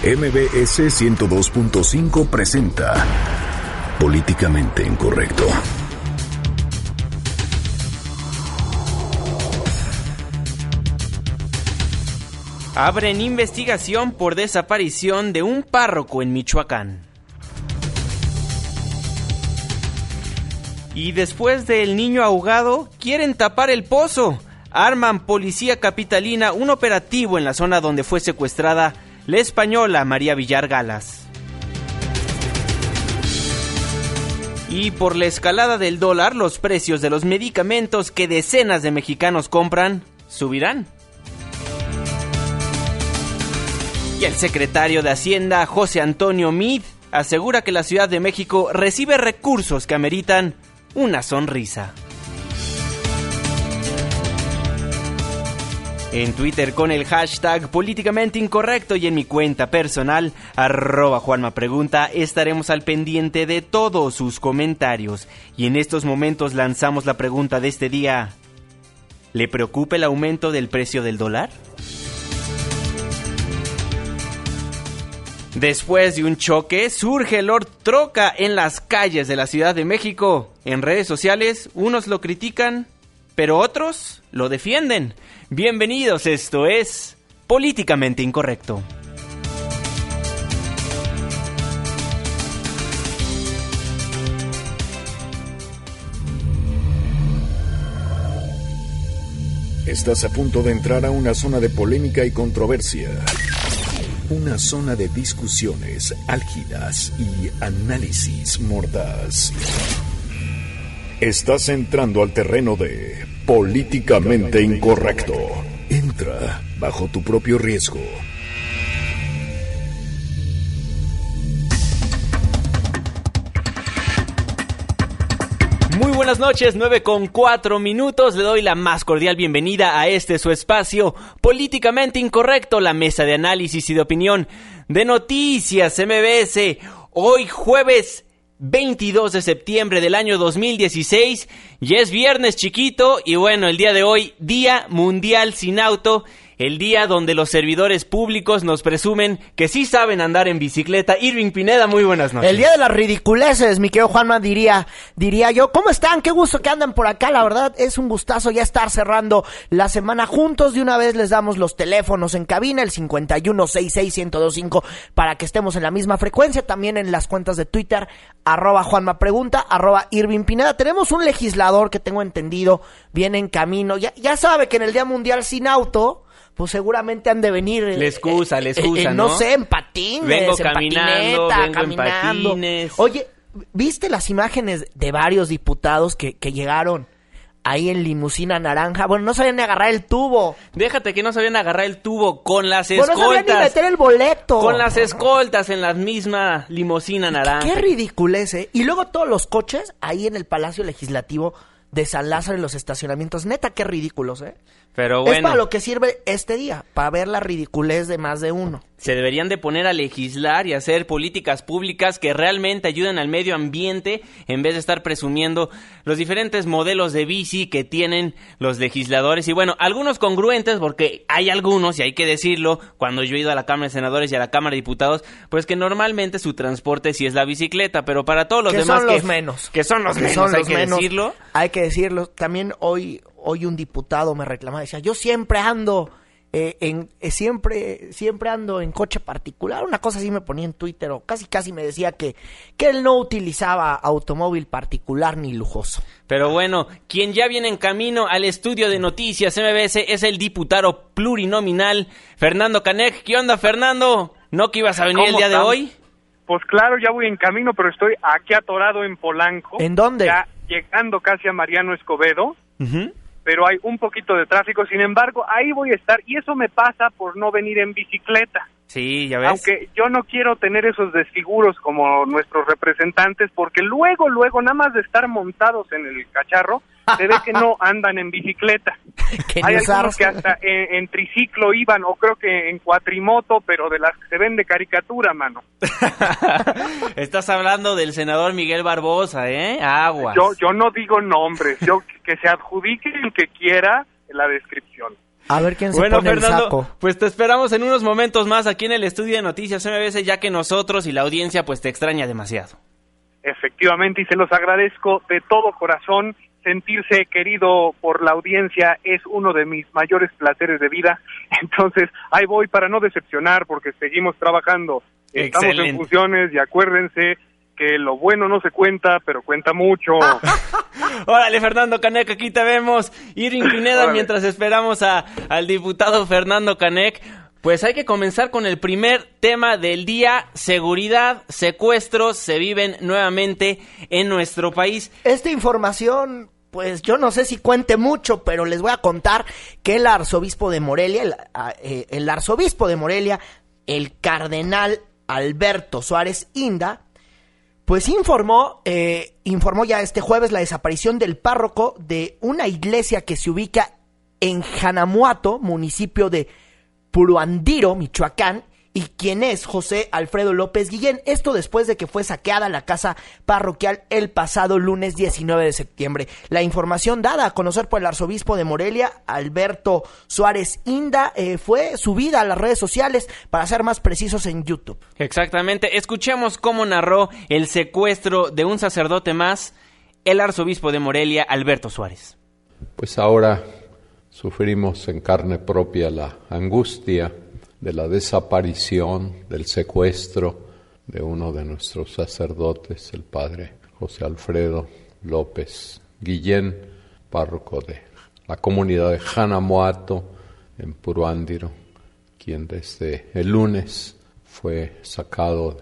MBS 102.5 presenta Políticamente Incorrecto. Abren investigación por desaparición de un párroco en Michoacán. Y después del niño ahogado, quieren tapar el pozo. Arman policía capitalina un operativo en la zona donde fue secuestrada la española María Villar Galas. Y por la escalada del dólar, los precios de los medicamentos que decenas de mexicanos compran subirán. Y el secretario de Hacienda, José Antonio Mid, asegura que la Ciudad de México recibe recursos que ameritan una sonrisa. En Twitter con el hashtag políticamente incorrecto y en mi cuenta personal, arroba Juanma estaremos al pendiente de todos sus comentarios. Y en estos momentos lanzamos la pregunta de este día. ¿Le preocupa el aumento del precio del dólar? Después de un choque, surge Lord Troca en las calles de la Ciudad de México. En redes sociales, unos lo critican, pero otros lo defienden. Bienvenidos, esto es Políticamente Incorrecto. Estás a punto de entrar a una zona de polémica y controversia. Una zona de discusiones álgidas y análisis mordaz. Estás entrando al terreno de políticamente incorrecto. Entra bajo tu propio riesgo. Muy buenas noches, 9 con 4 minutos. Le doy la más cordial bienvenida a este su espacio políticamente incorrecto, la mesa de análisis y de opinión de Noticias MBS. Hoy jueves 22 de septiembre del año 2016. Y es viernes chiquito y bueno, el día de hoy, Día Mundial Sin Auto el día donde los servidores públicos nos presumen que sí saben andar en bicicleta. Irving Pineda, muy buenas noches. El día de las ridiculeces, mi querido Juanma, diría, diría yo. ¿Cómo están? Qué gusto que andan por acá. La verdad es un gustazo ya estar cerrando la semana juntos. De una vez les damos los teléfonos en cabina, el 5166125, para que estemos en la misma frecuencia. También en las cuentas de Twitter, arroba Juanma Pregunta, arroba Irving Pineda. Tenemos un legislador que tengo entendido viene en camino. Ya, ya sabe que en el Día Mundial sin auto pues seguramente han de venir. Le excusa, le excusa, ¿no? sé, en patines, vengo en caminando, patineta, vengo caminando. en patines. Oye, ¿viste las imágenes de varios diputados que, que llegaron ahí en limusina naranja? Bueno, no sabían ni agarrar el tubo. Déjate que no sabían agarrar el tubo con las Bueno, no sabían ni escoltas. meter el boleto. con las escoltas en la misma limusina naranja. Qué ridiculez, ¿eh? Y luego todos los coches ahí en el Palacio Legislativo de San Lázaro en los estacionamientos. Neta, qué ridículos, ¿eh? Pero Es bueno, para lo que sirve este día, para ver la ridiculez de más de uno. se deberían de poner a legislar y hacer políticas públicas que realmente ayuden al medio ambiente en vez de estar presumiendo los diferentes modelos de bici que tienen los legisladores. Y bueno, algunos congruentes, porque hay algunos, y hay que decirlo, cuando yo he ido a la Cámara de Senadores y a la Cámara de Diputados, pues que normalmente su transporte sí es la bicicleta, pero para todos los que demás son que, los menos. que son los Que menos, son hay los que menos. decirlo. Hay que decirlo. También hoy, hoy un diputado me reclamaba, decía, yo siempre ando eh, en, eh, siempre, siempre ando en coche particular. Una cosa así me ponía en Twitter o casi casi me decía que, que él no utilizaba automóvil particular ni lujoso. Pero bueno, quien ya viene en camino al estudio de noticias MBS es el diputado plurinominal Fernando Canek. ¿Qué onda, Fernando? ¿No que ibas a venir el ¿Cómo día de hoy? Pues claro, ya voy en camino, pero estoy aquí atorado en Polanco. ¿En dónde? Ya llegando casi a Mariano Escobedo, pero hay un poquito de tráfico. Sin embargo, ahí voy a estar y eso me pasa por no venir en bicicleta. Sí, ya ves. Aunque yo no quiero tener esos desfiguros como nuestros representantes, porque luego, luego, nada más de estar montados en el cacharro, se ve que no andan en bicicleta. Hay algunos que hasta en, en triciclo iban, o creo que en cuatrimoto, pero de las que se ven de caricatura, mano. Estás hablando del senador Miguel Barbosa, ¿eh? Aguas. Yo, yo no digo nombres, yo que se adjudique el que quiera la descripción. A ver quién se bueno, pone Fernando, el saco. pues te esperamos en unos momentos más aquí en el estudio de Noticias MBS, ya que nosotros y la audiencia pues te extraña demasiado. Efectivamente, y se los agradezco de todo corazón. Sentirse querido por la audiencia es uno de mis mayores placeres de vida. Entonces, ahí voy para no decepcionar porque seguimos trabajando. Estamos Excelente. en funciones y acuérdense que lo bueno no se cuenta, pero cuenta mucho. Órale, Fernando Canec, aquí te vemos. Irving Pineda, Órale. mientras esperamos a, al diputado Fernando Canec. Pues hay que comenzar con el primer tema del día. Seguridad, secuestros se viven nuevamente en nuestro país. Esta información, pues yo no sé si cuente mucho, pero les voy a contar que el arzobispo de Morelia, el, eh, el arzobispo de Morelia, el cardenal Alberto Suárez Inda, pues informó, eh, informó ya este jueves la desaparición del párroco de una iglesia que se ubica en Janamuato, municipio de Puruandiro, Michoacán, y quien es José Alfredo López Guillén. Esto después de que fue saqueada la casa parroquial el pasado lunes 19 de septiembre. La información dada a conocer por el arzobispo de Morelia, Alberto Suárez Inda, eh, fue subida a las redes sociales, para ser más precisos en YouTube. Exactamente. Escuchemos cómo narró el secuestro de un sacerdote más, el arzobispo de Morelia, Alberto Suárez. Pues ahora sufrimos en carne propia la angustia de la desaparición, del secuestro de uno de nuestros sacerdotes, el padre José Alfredo López Guillén, párroco de la comunidad de Janamuato en Puruándiro, quien desde el lunes fue sacado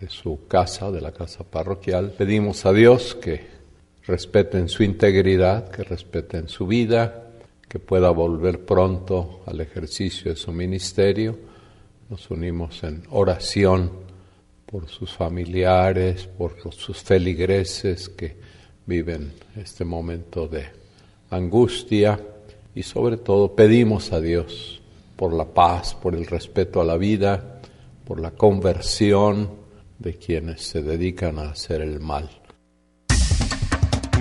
de su casa, de la casa parroquial. Pedimos a Dios que respeten su integridad, que respeten su vida, que pueda volver pronto al ejercicio de su ministerio. Nos unimos en oración por sus familiares, por sus feligreses que viven este momento de angustia y sobre todo pedimos a Dios por la paz, por el respeto a la vida, por la conversión de quienes se dedican a hacer el mal.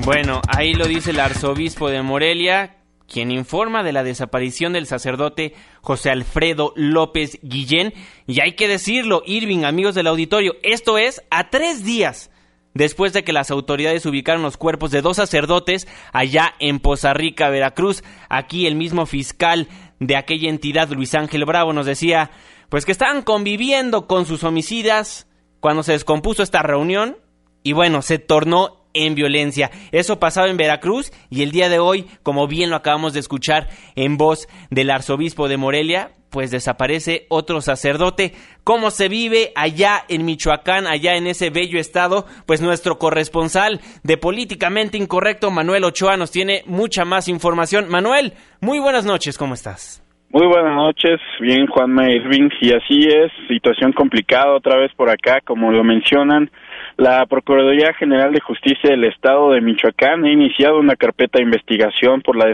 Bueno, ahí lo dice el arzobispo de Morelia, quien informa de la desaparición del sacerdote José Alfredo López Guillén. Y hay que decirlo, Irving, amigos del auditorio, esto es a tres días después de que las autoridades ubicaron los cuerpos de dos sacerdotes allá en Poza Rica, Veracruz. Aquí el mismo fiscal de aquella entidad, Luis Ángel Bravo, nos decía, pues que estaban conviviendo con sus homicidas cuando se descompuso esta reunión y bueno, se tornó en violencia. Eso pasaba en Veracruz y el día de hoy, como bien lo acabamos de escuchar en voz del arzobispo de Morelia, pues desaparece otro sacerdote. ¿Cómo se vive allá en Michoacán, allá en ese bello estado? Pues nuestro corresponsal de Políticamente Incorrecto, Manuel Ochoa, nos tiene mucha más información. Manuel, muy buenas noches, ¿cómo estás? Muy buenas noches, bien Juanma Irving, y así es, situación complicada otra vez por acá, como lo mencionan, la Procuraduría General de Justicia del Estado de Michoacán ha iniciado una carpeta de investigación por la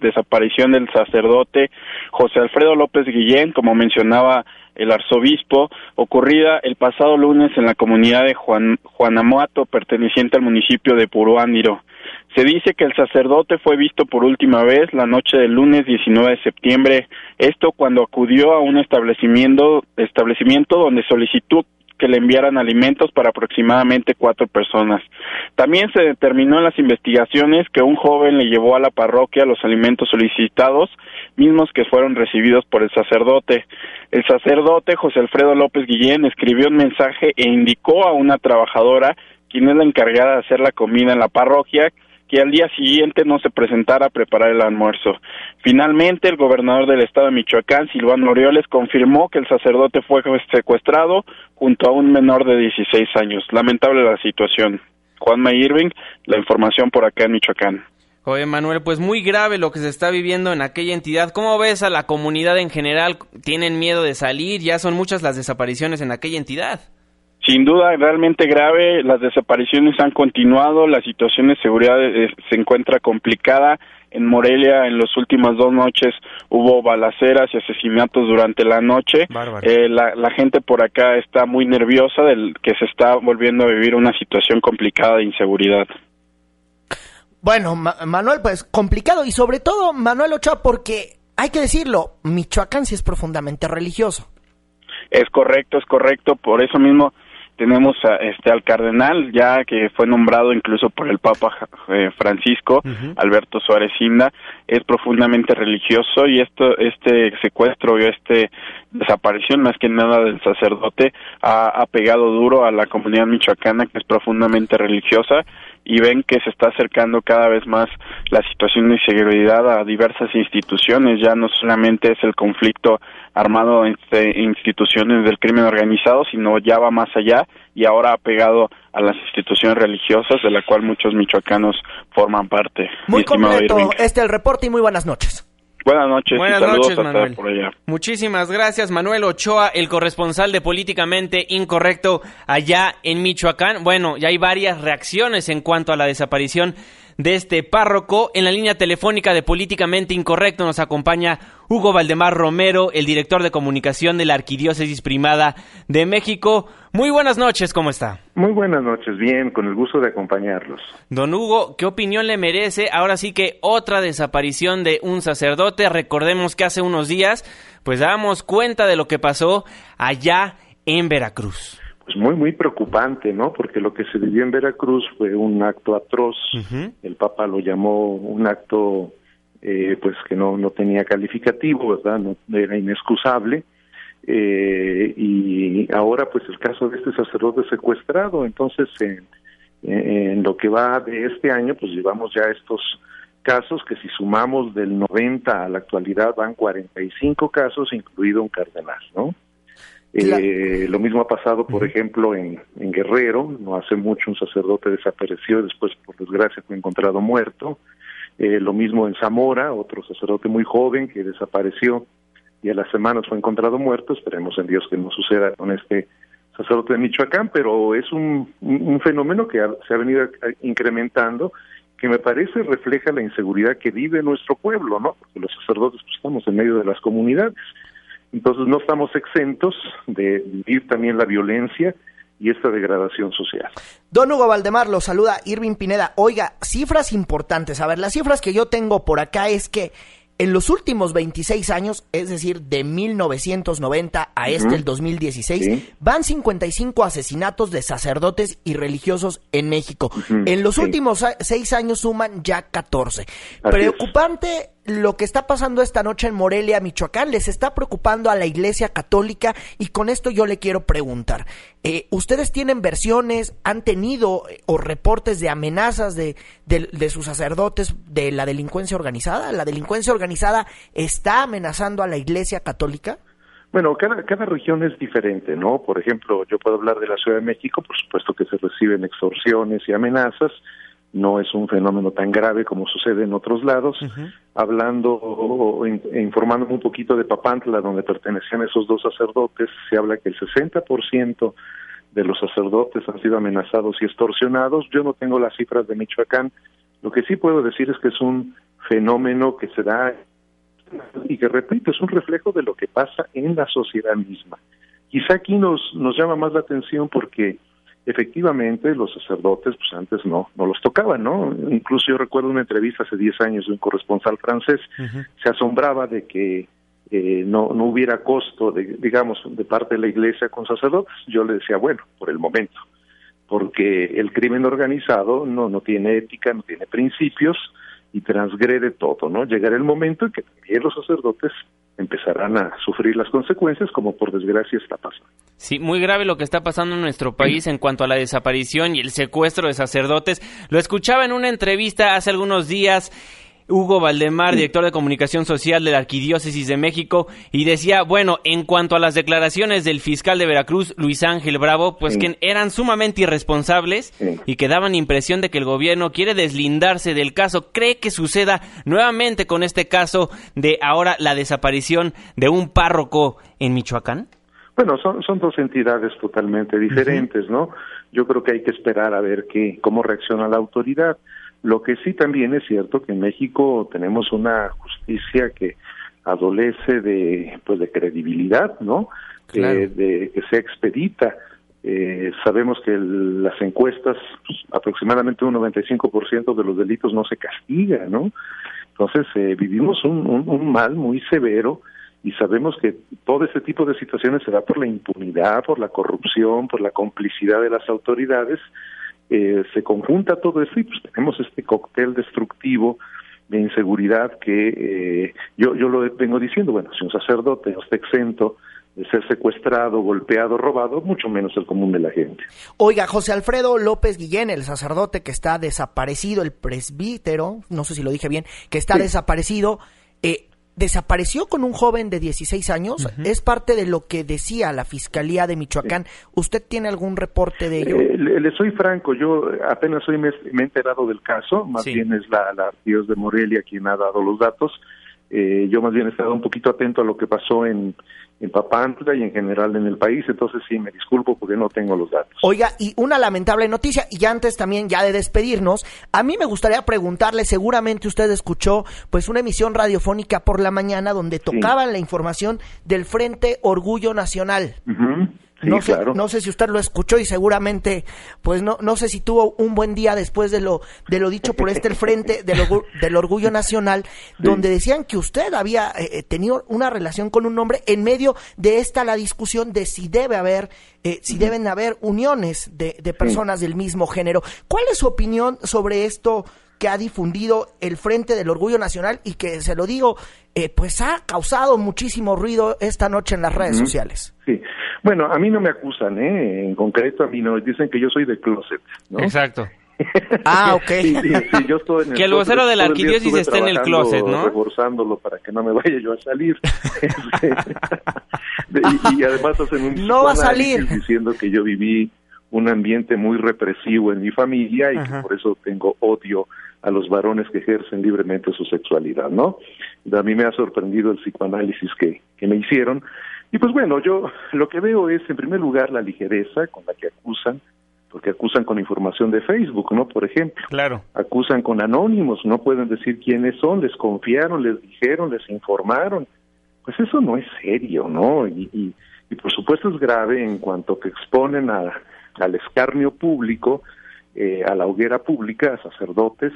desaparición del sacerdote José Alfredo López Guillén, como mencionaba el arzobispo, ocurrida el pasado lunes en la comunidad de Juan, Juanamuato, perteneciente al municipio de Puruándiro. Se dice que el sacerdote fue visto por última vez la noche del lunes 19 de septiembre, esto cuando acudió a un establecimiento, establecimiento donde solicitó que le enviaran alimentos para aproximadamente cuatro personas. También se determinó en las investigaciones que un joven le llevó a la parroquia los alimentos solicitados, mismos que fueron recibidos por el sacerdote. El sacerdote José Alfredo López Guillén escribió un mensaje e indicó a una trabajadora, quien es la encargada de hacer la comida en la parroquia, que al día siguiente no se presentara a preparar el almuerzo. Finalmente, el gobernador del estado de Michoacán, Silvano Orioles, confirmó que el sacerdote fue secuestrado junto a un menor de 16 años. Lamentable la situación. Juanma Irving, la información por acá en Michoacán. Oye, Manuel, pues muy grave lo que se está viviendo en aquella entidad. ¿Cómo ves a la comunidad en general? ¿Tienen miedo de salir? Ya son muchas las desapariciones en aquella entidad. Sin duda, realmente grave, las desapariciones han continuado, la situación de seguridad eh, se encuentra complicada. En Morelia, en las últimas dos noches, hubo balaceras y asesinatos durante la noche. Eh, la, la gente por acá está muy nerviosa del que se está volviendo a vivir una situación complicada de inseguridad. Bueno, Ma- Manuel, pues complicado y sobre todo Manuel Ochoa porque hay que decirlo, Michoacán sí es profundamente religioso. Es correcto, es correcto. Por eso mismo tenemos a, este al cardenal ya que fue nombrado incluso por el Papa eh, Francisco Alberto Suárez Inda. Es profundamente religioso y esto este secuestro y este desaparición más que nada del sacerdote ha, ha pegado duro a la comunidad michoacana que es profundamente religiosa y ven que se está acercando cada vez más la situación de inseguridad a diversas instituciones, ya no solamente es el conflicto armado entre instituciones del crimen organizado, sino ya va más allá y ahora ha pegado a las instituciones religiosas de la cual muchos michoacanos forman parte. Muy completo este el reporte y muy buenas noches. Buenas noches. Buenas noches, Manuel. Muchísimas gracias, Manuel Ochoa, el corresponsal de Políticamente Incorrecto allá en Michoacán. Bueno, ya hay varias reacciones en cuanto a la desaparición de este párroco. En la línea telefónica de Políticamente Incorrecto nos acompaña Hugo Valdemar Romero, el director de comunicación de la Arquidiócesis Primada de México. Muy buenas noches, ¿cómo está? Muy buenas noches, bien, con el gusto de acompañarlos. Don Hugo, ¿qué opinión le merece ahora sí que otra desaparición de un sacerdote? Recordemos que hace unos días, pues damos cuenta de lo que pasó allá en Veracruz pues muy, muy preocupante, ¿no? Porque lo que se vivió en Veracruz fue un acto atroz. El Papa lo llamó un acto, eh, pues que no, no tenía calificativo, ¿verdad? No, era inexcusable. Eh, y ahora, pues el caso de este sacerdote secuestrado. Entonces, en, en lo que va de este año, pues llevamos ya estos casos que si sumamos del 90 a la actualidad van 45 casos, incluido un cardenal, ¿no? Eh, lo mismo ha pasado, por ejemplo, en, Guerrero. No hace mucho un sacerdote desapareció, después, por desgracia, fue encontrado muerto. Eh, lo mismo en Zamora, otro sacerdote muy joven que desapareció y a las semanas fue encontrado muerto. Esperemos en Dios que no suceda con este sacerdote de Michoacán, pero es un, fenómeno que se ha venido incrementando que me parece refleja la inseguridad que vive nuestro pueblo, ¿no? Porque los sacerdotes pues, estamos en medio de las comunidades entonces no estamos exentos de vivir también la violencia y esta degradación social. Don Hugo Valdemar lo saluda Irving Pineda. Oiga, cifras importantes. A ver, las cifras que yo tengo por acá es que en los últimos 26 años, es decir, de 1990 a este, el 2016, van 55 asesinatos de sacerdotes y religiosos en México. En los últimos seis años suman ya 14. Preocupante lo que está pasando esta noche en Morelia, Michoacán, les está preocupando a la Iglesia Católica y con esto yo le quiero preguntar, eh, ¿ustedes tienen versiones, han tenido eh, o reportes de amenazas de, de, sus sacerdotes de la delincuencia organizada? ¿La delincuencia organizada está amenazando a la Iglesia Católica? Bueno, cada, cada región es diferente, ¿no? Por ejemplo, yo puedo hablar de la Ciudad de México, por supuesto que se reciben extorsiones y amenazas, no es un fenómeno tan grave como sucede en otros lados. Hablando o informándome un poquito de Papantla, donde pertenecían esos dos sacerdotes, se habla que el 60% de los sacerdotes han sido amenazados y extorsionados. Yo no tengo las cifras de Michoacán. Lo que sí puedo decir es que es un fenómeno que se da y que, repito, es un reflejo de lo que pasa en la sociedad misma. Quizá aquí nos, nos llama más la atención porque efectivamente los sacerdotes pues antes no no los tocaban no incluso yo recuerdo una entrevista hace 10 años de un corresponsal francés. Se asombraba de que eh, no no hubiera costo de, digamos de parte de la iglesia con sacerdotes. Yo le decía bueno por el momento porque el crimen organizado no no tiene ética no tiene principios y transgrede todo no llegará el momento en que también los sacerdotes empezarán a sufrir las consecuencias, como por desgracia está pasando. Sí, muy grave lo que está pasando en nuestro país en cuanto a la desaparición y el secuestro de sacerdotes. Lo escuchaba en una entrevista hace algunos días Hugo Valdemar, director de comunicación social de la Arquidiócesis de México, y decía, bueno, en cuanto a las declaraciones del fiscal de Veracruz, Luis Ángel Bravo, pues que eran sumamente irresponsables y que daban impresión de que el gobierno quiere deslindarse del caso. ¿Cree que suceda nuevamente con este caso de ahora la desaparición de un párroco en Michoacán? Bueno, son, son dos entidades totalmente diferentes, ¿no? Yo creo que hay que esperar a ver qué, cómo reacciona la autoridad. Lo que sí también es cierto que en México tenemos una justicia que adolece de pues de credibilidad, ¿no? Eh, de que sea expedita. Eh, sabemos que las encuestas, pues, aproximadamente un 95% de los delitos no se castiga, ¿no? Entonces, eh, vivimos un, un, mal muy severo y sabemos que todo este tipo de situaciones se da por la impunidad, por la corrupción, por la complicidad de las autoridades. Eh, se conjunta todo eso y pues tenemos este cóctel destructivo de inseguridad que eh, yo, yo lo vengo diciendo, bueno, si un sacerdote no está exento de ser secuestrado, golpeado, robado, mucho menos el común de la gente. Oiga, José Alfredo López Guillén, el sacerdote que está desaparecido, el presbítero, no sé si lo dije bien, que está desaparecido, eh, desapareció con un joven de 16 años. Es parte de lo que decía la Fiscalía de Michoacán. ¿Usted tiene algún reporte de ello? Eh, le, soy franco, yo apenas hoy me, he enterado del caso, más bien es la, la Dios de Morelia quien ha dado los datos. Eh, yo más bien he estado un poquito atento a lo que pasó en, en Papantla y en general en el país, entonces sí, me disculpo porque no tengo los datos. Oiga, y una lamentable noticia, y antes también ya de despedirnos, a mí me gustaría preguntarle, seguramente usted escuchó pues una emisión radiofónica por la mañana donde tocaban la información del Frente Orgullo Nacional no, sé, no sé si usted lo escuchó y seguramente, pues no, no sé si tuvo un buen día después de lo, de lo dicho por este el Frente del, del Orgullo Nacional, donde decían que usted había eh, eh, tenido una relación con un hombre en medio de esta la discusión de si debe haber, eh, si deben haber uniones de, de personas del mismo género. ¿Cuál es su opinión sobre esto? Que ha difundido el Frente del Orgullo Nacional y que, se lo digo, eh, pues ha causado muchísimo ruido esta noche en las redes sociales. Sí, bueno, a mí no me acusan, ¿eh? En concreto a mí no, dicen que yo soy de closet, ¿no? Exacto. ah, ok. Sí, yo estoy en el que el vocero de la arquidiócesis esté en el closet, ¿no? Reforzándolo para que no me vaya yo a salir. Este, y, además hacen un no va a salir diciendo que yo viví un ambiente muy represivo en mi familia y que por eso tengo odio a los varones que ejercen libremente su sexualidad, ¿no? A mí me ha sorprendido el psicoanálisis que, que me hicieron. Y pues bueno, yo lo que veo es, en primer lugar, la ligereza con la que acusan, porque acusan con información de Facebook, ¿no? Por ejemplo. Claro. Acusan con anónimos, no pueden decir quiénes son, les confiaron, les dijeron, les informaron. Pues eso no es serio, ¿no? Y, y, y por supuesto es grave en cuanto que exponen a, al escarnio público eh, a la hoguera pública, a sacerdotes,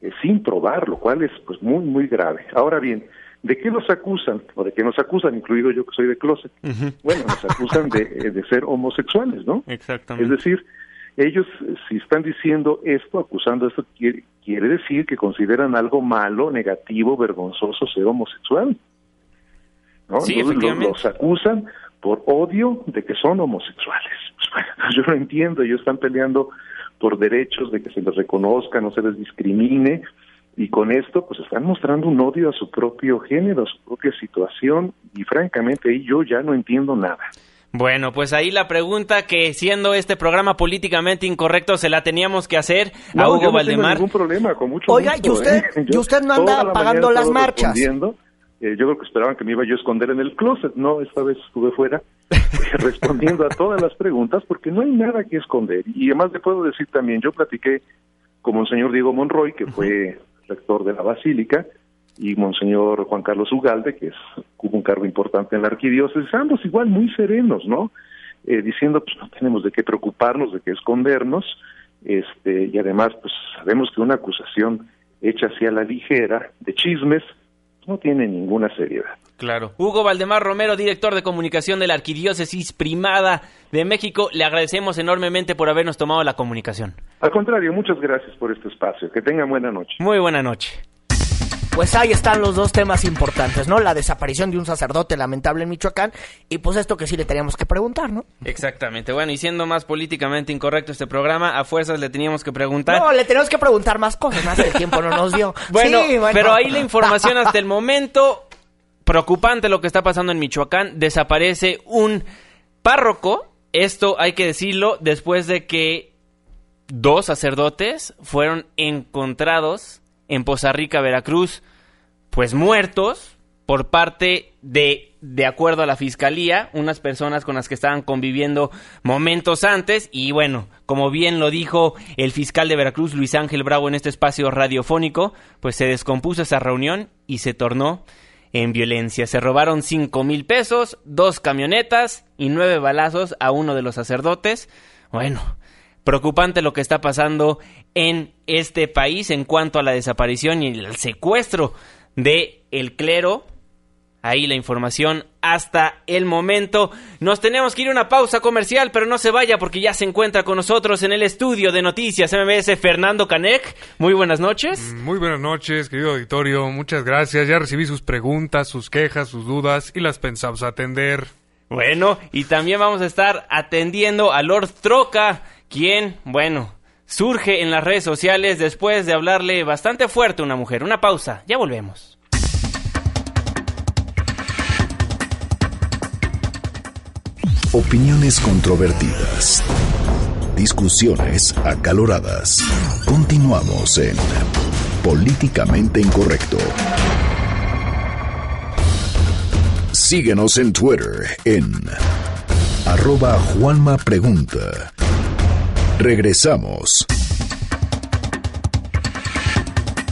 eh, sin probar, lo cual es pues muy, muy grave. Ahora bien, ¿de qué nos acusan? ¿O de qué nos acusan, incluido yo que soy de closet? Bueno, nos acusan de, eh, de ser homosexuales, ¿no? Exactamente. Es decir, ellos si están diciendo esto, acusando esto, quiere, quiere decir que consideran algo malo, negativo, vergonzoso ser homosexual. ¿no? Sí, los, los, acusan por odio de que son homosexuales. Pues, bueno, yo lo entiendo, ellos están peleando por derechos de que se les reconozca, no se les discrimine, y con esto pues están mostrando un odio a su propio género, a su propia situación, y francamente ahí yo ya no entiendo nada. Bueno, pues ahí la pregunta que siendo este programa políticamente incorrecto se la teníamos que hacer a Hugo yo no Valdemar. Tengo ningún problema, con mucho Oiga, gusto, ¿y usted, ¿eh? ¿y usted no anda pagando las marchas? Eh, yo creo que esperaban que me iba yo a esconder en el closet, no, esta vez estuve fuera respondiendo a todas las preguntas porque no hay nada que esconder. Y además le puedo decir también, yo platiqué con Monseñor Diego Monroy, que fue rector de la Basílica, y Monseñor Juan Carlos Ugalde, que es, tuvo un cargo importante en la arquidiócesis, ambos igual muy serenos, ¿no? Eh, diciendo, pues no tenemos de qué preocuparnos, de qué escondernos, este, y además, pues sabemos que una acusación hecha hacia la ligera de chismes, no tiene ninguna seriedad. Claro. Hugo Valdemar Romero, director de comunicación de la Arquidiócesis Primada de México, le agradecemos enormemente por habernos tomado la comunicación. Al contrario, muchas gracias por este espacio. Que tengan buena noche. Muy buena noche. Pues ahí están los dos temas importantes, ¿no? La desaparición de un sacerdote lamentable en Michoacán y pues esto que sí le teníamos que preguntar, ¿no? Exactamente. Bueno, y siendo más políticamente incorrecto este programa, a fuerzas le teníamos que preguntar. No, le tenemos que preguntar más cosas, más el tiempo no nos dio. bueno, pero ahí la información hasta el momento preocupante lo que está pasando en Michoacán, desaparece un párroco, esto hay que decirlo, después de que dos sacerdotes fueron encontrados en Poza Rica, Veracruz, pues muertos por parte de, de acuerdo a la fiscalía, unas personas con las que estaban conviviendo momentos antes. Y bueno, como bien lo dijo el fiscal de Veracruz, Luis Ángel Bravo, en este espacio radiofónico, pues se descompuso esa reunión y se tornó en violencia. Se robaron cinco mil pesos, dos camionetas y nueve balazos a uno de los sacerdotes. Bueno, preocupante lo que está pasando en este país en cuanto a la desaparición y el secuestro de el clero. Ahí la información hasta el momento. Nos tenemos que ir a una pausa comercial, pero no se vaya porque ya se encuentra con nosotros en el estudio de noticias MBS Fernando Canek. Muy buenas noches. Muy buenas noches, querido auditorio. Muchas gracias. Ya recibí sus preguntas, sus quejas, sus dudas y las pensamos atender. Bueno, y también vamos a estar atendiendo a Lord Troca, quien, bueno, surge en las redes sociales después de hablarle bastante fuerte a una mujer. Una pausa, ya volvemos. Opiniones controvertidas. Discusiones acaloradas. Continuamos en Políticamente Incorrecto. Síguenos en Twitter en arroba Juanma Pregunta. Regresamos.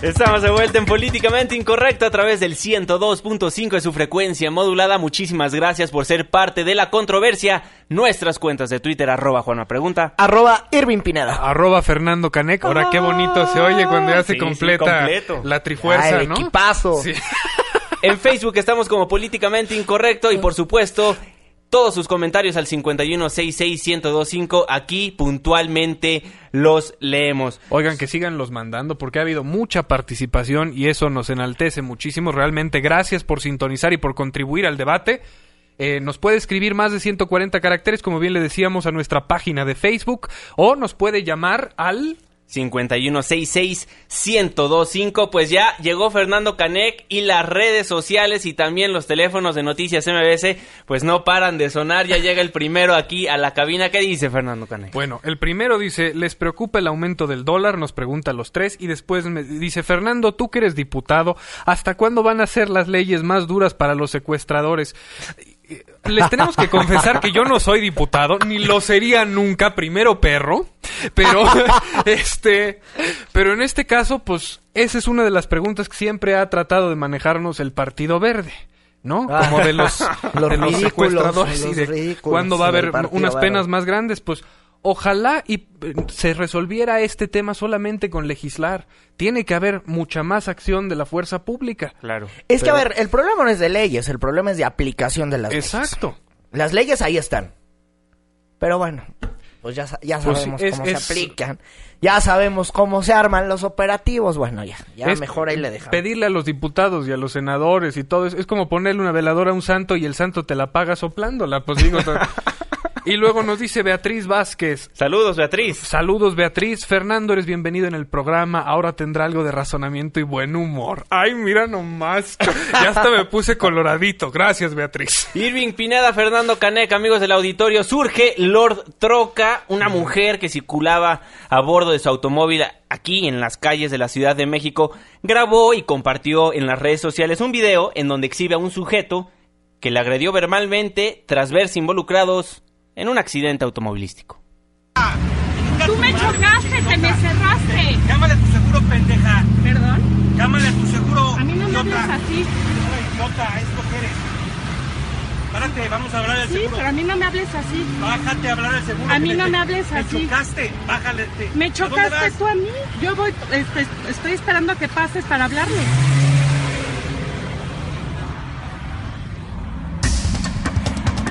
Estamos de vuelta en Políticamente Incorrecto a través del 102.5 de su frecuencia modulada. Muchísimas gracias por ser parte de la controversia. Nuestras cuentas de Twitter, arroba Juanma Pregunta. Arroba Irving Pineda. Arroba Fernando Canek. Ahora qué bonito se oye cuando ya se Sí, completa completo. la trifuerza, Ah, el ¿no? equipazo. Sí. En Facebook estamos como Políticamente Incorrecto y por supuesto todos sus comentarios al 51661025 aquí puntualmente los leemos. Oigan, que sigan los mandando porque ha habido mucha participación y eso nos enaltece muchísimo. Realmente gracias por sintonizar y por contribuir al debate. Eh, nos puede escribir más de 140 caracteres, como bien le decíamos, a nuestra página de Facebook o nos puede llamar al... 5166-1025. Pues ya llegó Fernando Canek y las redes sociales y también los teléfonos de Noticias MBS, pues no paran de sonar. Ya llega el primero aquí a la cabina. ¿Qué dice Fernando Canek? Bueno, el primero dice, ¿les preocupa el aumento del dólar? Nos pregunta los tres. Y después me dice, Fernando, tú que eres diputado, ¿hasta cuándo van a ser las leyes más duras para los secuestradores? Les tenemos que confesar que yo no soy diputado, ni lo sería nunca, primero perro, pero este, pero en este caso, pues, esa es una de las preguntas que siempre ha tratado de manejarnos el Partido Verde. ¿No? Como de los, Los de los ridículos, secuestradores y de cuándo va a haber unas Verde. penas más grandes, pues ojalá y eh, se resolviera este tema solamente con legislar. Tiene que haber mucha más acción de la fuerza pública. Claro. Es que, a ver, el problema no es de leyes, el problema es de aplicación de las leyes. Exacto. Las leyes ahí están. Pero bueno, pues ya, ya Pues sabemos es- cómo es- se aplican. Ya sabemos cómo se arman los operativos. Bueno, ya, ya Es mejor ahí le dejamos. Pedirle a los diputados y a los senadores y todo eso. Es como ponerle una veladora a un santo y el santo te la paga soplándola. Pues digo. y luego nos dice Beatriz Vázquez. Saludos, Beatriz. Saludos Beatriz, Fernando eres bienvenido en el programa, ahora tendrá algo de razonamiento y buen humor. Ay, mira nomás, ya hasta me puse coloradito, gracias Beatriz. Irving Pineda, Fernando Canek, amigos del auditorio, surge Lord Troca, una mujer que circulaba a bordo de su automóvil aquí en las calles de la Ciudad de México, grabó y compartió en las redes sociales un video en donde exhibe a un sujeto que le agredió verbalmente tras verse involucrados en un accidente automovilístico. Tú me chocaste, te me cerraste. Llámale a tu seguro, pendeja. ¿Perdón? Llámale a tu seguro. A mí no me hables así. Idiota, es lo que eres. Párate, vamos a hablar del Sí, seguro. pero a mí no me hables así. Bájate a hablar del seguro. A mí no te- me hables me así. chocaste, bájale. te- Me ¿A dónde chocaste tú a mí. Yo voy, este, estoy esperando a que pases para hablarle.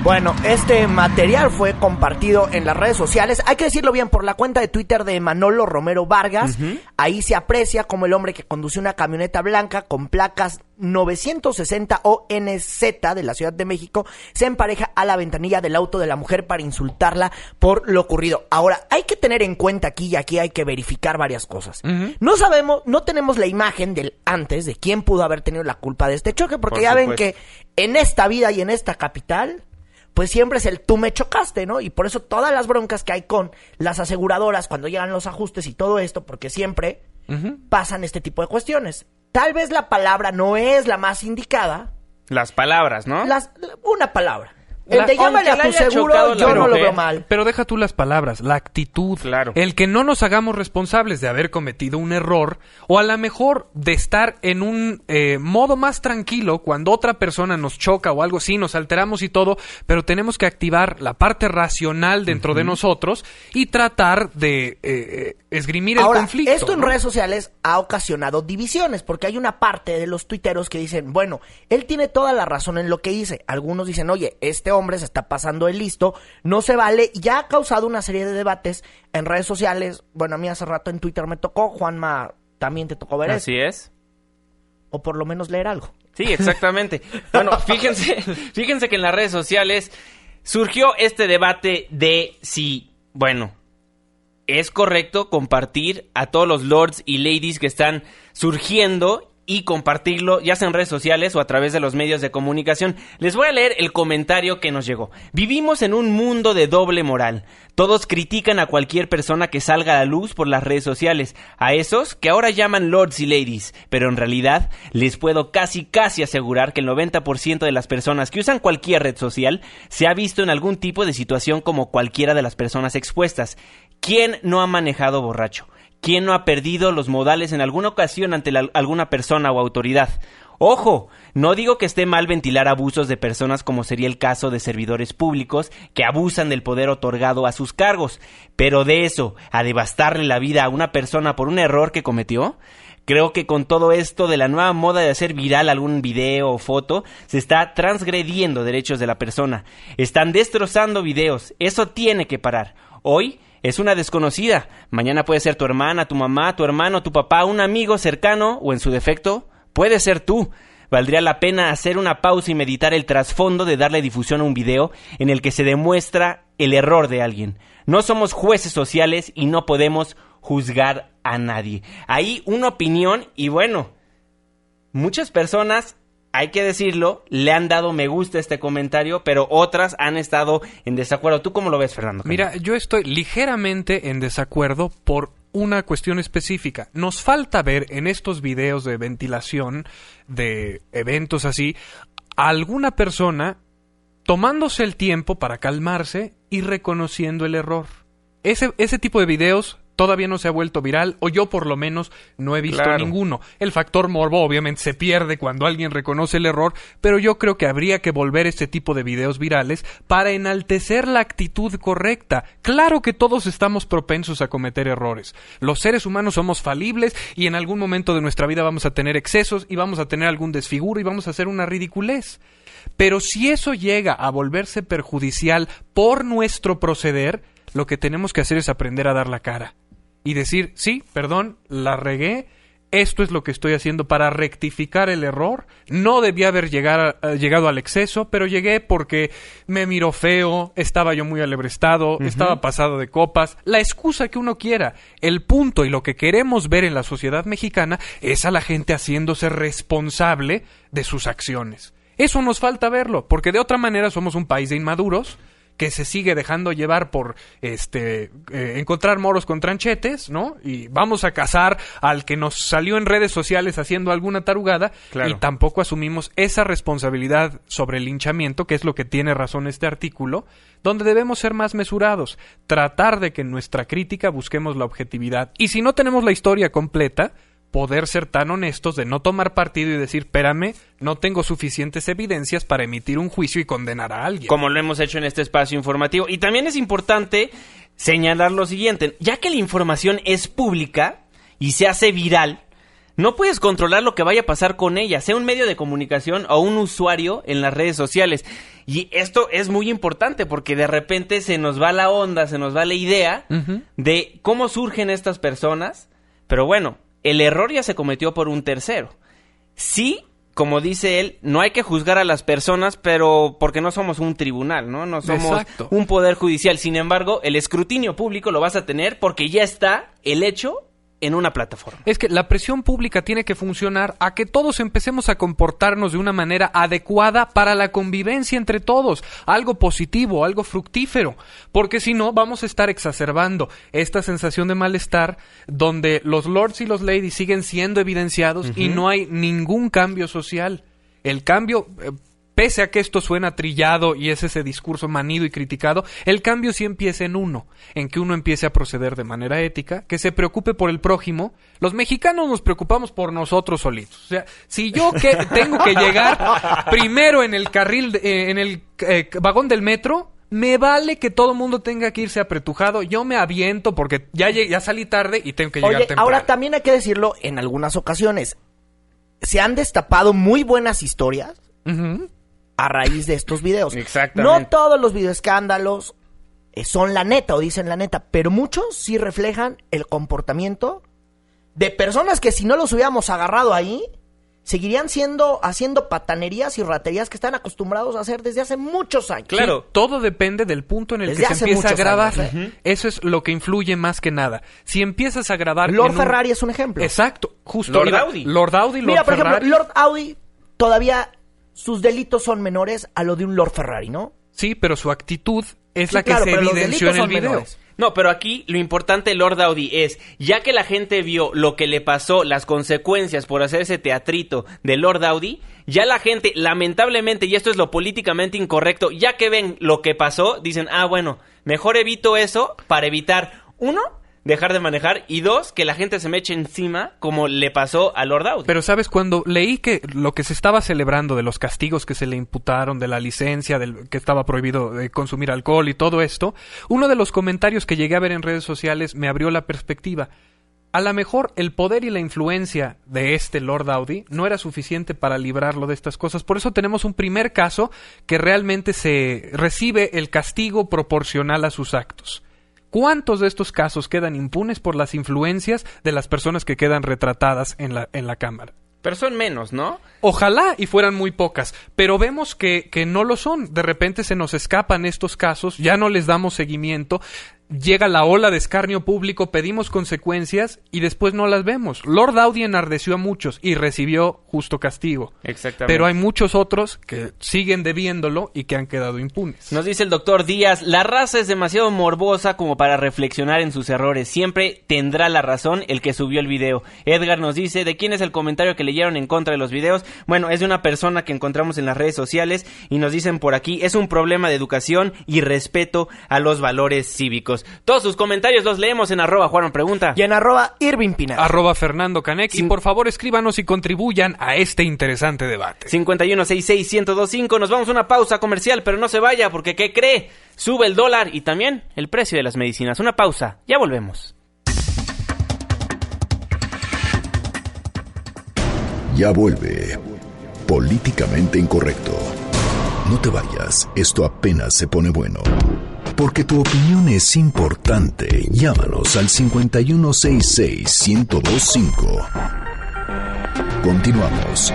Bueno, este material fue compartido en las redes sociales. Hay que decirlo bien, por la cuenta de Twitter de Manolo Romero Vargas. Ahí se aprecia como el hombre que conduce una camioneta blanca con placas 960 ONZ de la Ciudad de México se empareja a la ventanilla del auto de la mujer para insultarla por lo ocurrido. Ahora, hay que tener en cuenta aquí y aquí hay que verificar varias cosas. No sabemos, no tenemos la imagen del antes de quién pudo haber tenido la culpa de este choque, porque Por ya ven que en esta vida y en esta capital pues siempre es el tú me chocaste, ¿no? Y por eso todas las broncas que hay con las aseguradoras cuando llegan los ajustes y todo esto, porque siempre pasan este tipo de cuestiones. Tal vez la palabra no es la más indicada, Las palabras, ¿no? las, una palabra. El La- de llámale a tu seguro, yo no lo veo mal. Pero deja tú las palabras, la actitud. Claro. El que no nos hagamos responsables de haber cometido un error o a lo mejor de estar en un eh, modo más tranquilo cuando otra persona nos choca o algo así, nos alteramos y todo, pero tenemos que activar la parte racional dentro de nosotros y tratar de eh, eh, esgrimir Ahora, el conflicto. esto en ¿no? redes sociales ha ocasionado divisiones, porque hay una parte de los tuiteros que dicen, bueno, él tiene toda la razón en lo que dice. Algunos dicen, oye, este hombre se está pasando el listo, no se vale. Y ya ha causado una serie de debates en redes sociales. Bueno, a mí hace rato en Twitter me tocó, Juanma, también te tocó ver eso. Así es. O por lo menos leer algo. Sí, exactamente. Bueno, fíjense, fíjense que en las redes sociales surgió este debate de si, bueno, es correcto compartir a todos los lords y ladies que están surgiendo y compartirlo ya sea en redes sociales o a través de los medios de comunicación. Les voy a leer el comentario que nos llegó. Vivimos en un mundo de doble moral. Todos critican a cualquier persona que salga a la luz por las redes sociales, a esos que ahora llaman lords y ladies, pero en realidad les puedo casi casi asegurar que el 90% de las personas que usan cualquier red social se ha visto en algún tipo de situación como cualquiera de las personas expuestas. ¿Quién no ha manejado borracho? ¿Quién no ha perdido los modales en alguna ocasión ante alguna persona o autoridad? Ojo, no digo que esté mal ventilar abusos de personas como sería el caso de servidores públicos que abusan del poder otorgado a sus cargos, pero de eso, a devastarle la vida a una persona por un error que cometió, Creo que con todo esto de la nueva moda de hacer viral algún video o foto, se está transgrediendo derechos de la persona. Están destrozando videos. Eso tiene que parar. Hoy es una desconocida. Mañana puede ser tu hermana, tu mamá, tu hermano, tu papá, un amigo cercano o en su defecto, puede ser tú. Valdría la pena hacer una pausa y meditar el trasfondo de darle difusión a un video en el que se demuestra el error de alguien. No somos jueces sociales y no podemos juzgar a nadie. Ahí una opinión y bueno, muchas personas, hay que decirlo, le han dado me gusta a este comentario, pero otras han estado en desacuerdo. ¿Tú cómo lo ves, Fernando? Mira, yo estoy ligeramente en desacuerdo por una cuestión específica. Nos falta ver en estos videos de ventilación de eventos así alguna persona tomándose el tiempo para calmarse y reconociendo el error. Ese, ese tipo de videos todavía no se ha vuelto viral o yo por lo menos no he visto Claro. ninguno. El factor morbo obviamente se pierde cuando alguien reconoce el error, pero yo creo que habría que volver este tipo de videos virales para enaltecer la actitud correcta. Claro que todos estamos propensos a cometer errores. Los seres humanos somos falibles y en algún momento de nuestra vida vamos a tener excesos y vamos a tener algún desfiguro y vamos a hacer una ridiculez. Pero si eso llega a volverse perjudicial por nuestro proceder, lo que tenemos que hacer es aprender a dar la cara y decir, sí, perdón, la regué, esto es lo que estoy haciendo para rectificar el error, no debía haber llegar- eh, llegado al exceso, pero llegué porque me miró feo, estaba yo muy alebrestado, estaba pasado de copas, la excusa que uno quiera. El punto y lo que queremos ver en la sociedad mexicana es a la gente haciéndose responsable de sus acciones. Eso nos falta verlo, porque de otra manera somos un país de inmaduros que se sigue dejando llevar por este eh, encontrar moros con tranchetes, ¿no? Y vamos a cazar al que nos salió en redes sociales haciendo alguna tarugada Claro. y tampoco asumimos esa responsabilidad sobre el linchamiento, que es lo que tiene razón este artículo, donde debemos ser más mesurados, tratar de que en nuestra crítica busquemos la objetividad. Y si no tenemos la historia completa, poder ser tan honestos de no tomar partido y decir, espérame, no tengo suficientes evidencias para emitir un juicio y condenar a alguien. como lo hemos hecho en este espacio informativo. Y también es importante señalar lo siguiente, ya que la información es pública y se hace viral, no puedes controlar lo que vaya a pasar con ella, sea un medio de comunicación o un usuario en las redes sociales. Y esto es muy importante porque de repente se nos va la onda, se nos va la idea de cómo surgen estas personas. Pero bueno, el error ya se cometió por un tercero. Sí, como dice él, no hay que juzgar a las personas, pero porque no somos un tribunal, ¿no? No somos Exacto. un poder judicial. Sin embargo, el escrutinio público lo vas a tener porque ya está el hecho en una plataforma. Es que la presión pública tiene que funcionar a que todos empecemos a comportarnos de una manera adecuada para la convivencia entre todos, algo positivo, algo fructífero, porque si no vamos a estar exacerbando esta sensación de malestar donde los lords y los ladies siguen siendo evidenciados y no hay ningún cambio social. El cambio, eh, pese a que esto suena trillado y es ese discurso manido y criticado, el cambio sí empieza en uno, en que uno empiece a proceder de manera ética, que se preocupe por el prójimo. Los mexicanos nos preocupamos por nosotros solitos. O sea, si yo que tengo que llegar primero en el carril, de- eh, en el eh, vagón del metro, me vale que todo el mundo tenga que irse apretujado. Yo me aviento porque ya, ya salí tarde y tengo que llegar Oye, temprano. ahora también hay que decirlo, en algunas ocasiones se han destapado muy buenas historias Ujú. A raíz de estos videos. Exactamente. No todos los videoescándalos eh, son la neta o dicen la neta, pero muchos sí reflejan el comportamiento de personas que si no los hubiéramos agarrado ahí, seguirían siendo haciendo patanerías y raterías que están acostumbrados a hacer desde hace muchos años. Claro. Sí, todo depende del punto en el Desde que se empieza a grabar. años, ¿eh? Eso es lo que influye más que nada. Si empiezas a grabar. Lord un- Ferrari es un ejemplo. Exacto, justo. Lord iba- Audi. Lord Audi, Lord Mira, por ejemplo. Lord Audi todavía sus delitos son menores a lo de un Lord Ferrari, ¿no? Sí, pero su actitud es Sí, la que claro, se evidenció en el video. menores. No, pero aquí lo importante, Lord Audi, es, ya que la gente vio lo que le pasó, las consecuencias por hacer ese teatrito de Lord Audi, ya la gente, lamentablemente, y esto es lo políticamente incorrecto, ya que ven lo que pasó, dicen, ah, bueno, mejor evito eso para evitar, uno, dejar de manejar, y dos, que la gente se me eche encima como le pasó a Lord Audi. Pero sabes, cuando leí que lo que se estaba celebrando de los castigos que se le imputaron, de la licencia, del que estaba prohibido de consumir alcohol y todo esto, uno de los comentarios que llegué a ver en redes sociales me abrió la perspectiva. A lo mejor el poder y la influencia de este Lord Audi no era suficiente para librarlo de estas cosas. Por eso tenemos un primer caso que realmente se recibe el castigo proporcional a sus actos. ¿Cuántos de estos casos quedan impunes por las influencias de las personas que quedan retratadas en la, en la cámara? Pero son menos, ¿no? Ojalá y fueran muy pocas, pero vemos que, que no lo son. De repente se nos escapan estos casos, ya no les damos seguimiento, llega la ola de escarnio público, pedimos consecuencias y después no las vemos. Lord Audi enardeció a muchos y recibió justo castigo. Exactamente. Pero hay muchos otros que siguen debiéndolo y que han quedado impunes. Nos dice el doctor Díaz, la raza es demasiado morbosa como para reflexionar en sus errores. Siempre tendrá la razón el que subió el video. Edgar nos dice, ¿de quién es el comentario que leyeron en contra de los videos? Bueno, es de una persona que encontramos en las redes sociales y nos dicen por aquí, es un problema de educación y respeto a los valores cívicos. Todos sus comentarios los leemos en arroba Juan Pregunta. Y en arroba Irving Pinal. Arroba Fernando Canek y por favor escríbanos y contribuyan a este interesante debate. 5166125, nos vamos a una pausa comercial, pero no se vaya porque ¿qué cree? Sube el dólar y también el precio de las medicinas. Una pausa, ya volvemos. Ya vuelve. Políticamente incorrecto. No te vayas, esto apenas se pone bueno. Porque tu opinión es importante. Llámanos al 5166-1025. Continuamos.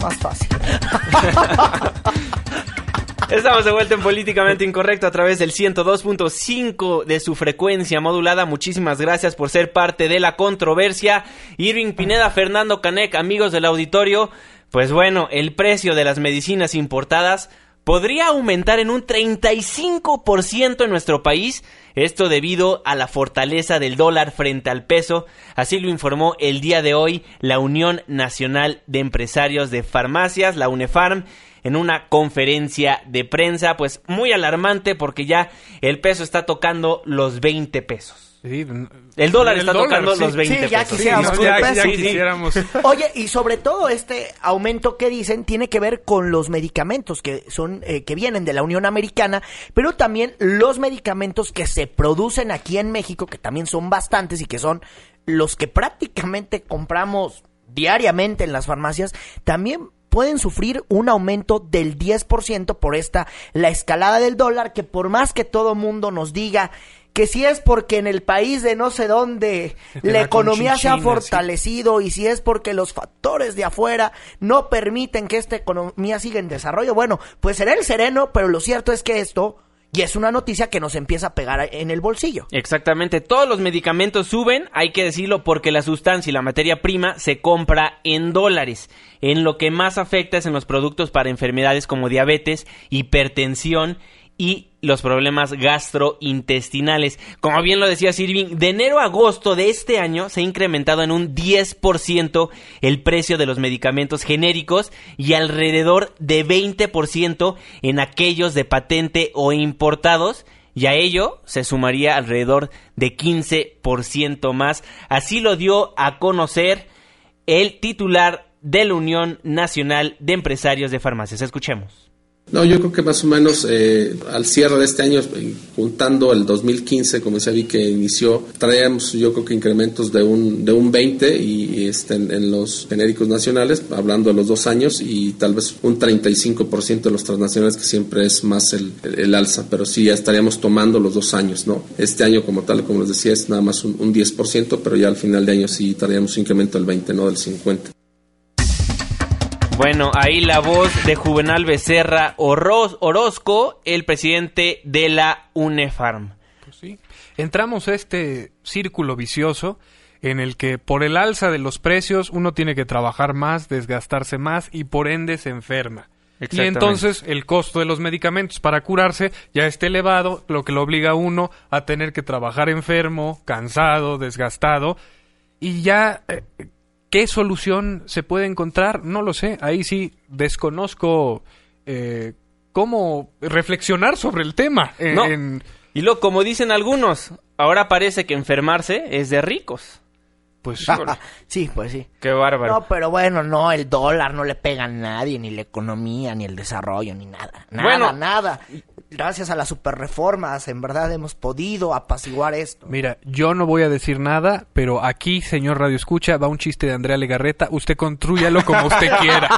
Más fácil. Estamos de vuelta en Políticamente Incorrecto a través del 102.5 de su frecuencia modulada. Muchísimas gracias por ser parte de la controversia. Irving Pineda, Fernando Canek, amigos del auditorio. Pues bueno, el precio de las medicinas importadas podría aumentar en un 35% en nuestro país. Esto debido a la fortaleza del dólar frente al peso. Así lo informó el día de hoy la Unión Nacional de Empresarios de Farmacias, la UNEFARM en una conferencia de prensa, pues muy alarmante porque ya el peso está tocando los 20 pesos. Sí, El dólar el está dólar, tocando sí. los 20 Sí, ya pesos. quisiéramos sí. quisiéramos. Oye, y sobre todo este aumento que dicen tiene que ver con los medicamentos que son eh, que vienen de la Unión Americana, pero también los medicamentos que se producen aquí en México, que también son bastantes y que son los que prácticamente compramos diariamente en las farmacias, también pueden sufrir un aumento del 10% por esta la escalada del dólar que por más que todo mundo nos diga que si es porque en el país de no sé dónde De la economía se ha sí. fortalecido y si es porque los factores de afuera no permiten que esta economía siga en desarrollo, bueno, pues será el sereno, pero lo cierto es que esto y es una noticia que nos empieza a pegar en el bolsillo. Exactamente, todos los medicamentos suben, hay que decirlo, porque la sustancia y la materia prima se compra en dólares. En lo que más afecta es en los productos para enfermedades como diabetes, hipertensión y los problemas gastrointestinales. Como bien lo decía Sirving, de enero a agosto de este año se ha incrementado en un 10% el precio de los medicamentos genéricos y alrededor de 20% en aquellos de patente o importados. Y a ello se sumaría alrededor de 15% más. Así lo dio a conocer el titular de la Unión Nacional de Empresarios de Farmacias. Escuchemos. No, yo creo que más o menos eh, al cierre de este año, juntando el 2015, como decía vi que inició, traíamos yo creo que incrementos de un, de un 20 y, este, en, los genéricos nacionales, hablando de los dos años, y tal vez un 35% de los transnacionales, que siempre es más el, el, alza, pero sí ya estaríamos tomando los dos años, ¿no? Este año como tal, como les decía, es nada más un, un 10%, pero ya al final de año sí traíamos un incremento del 20, no del 50. Bueno, ahí la voz de Juvenal Becerra Orozco, el presidente de la UNEFARM. Pues sí. Entramos a este círculo vicioso en el que por el alza de los precios uno tiene que trabajar más, desgastarse más y por ende se enferma. Y entonces el costo de los medicamentos para curarse ya está elevado, lo que lo obliga a uno a tener que trabajar enfermo, cansado, desgastado y ya eh, ¿Qué solución se puede encontrar? No lo sé. Ahí sí desconozco eh, cómo reflexionar sobre el tema. Y lo como dicen algunos, ahora parece que enfermarse es de ricos. Pues sí, pues sí. Qué bárbaro. No, pero bueno, no, el dólar no le pega a nadie, ni la economía, ni el desarrollo, ni nada. Nada, bueno, nada gracias a las superreformas, en verdad hemos podido apaciguar esto. Mira, yo no voy a decir nada, pero aquí, señor Radio Escucha, va un chiste de Andrea Legarreta. Usted construyalo como usted quiera.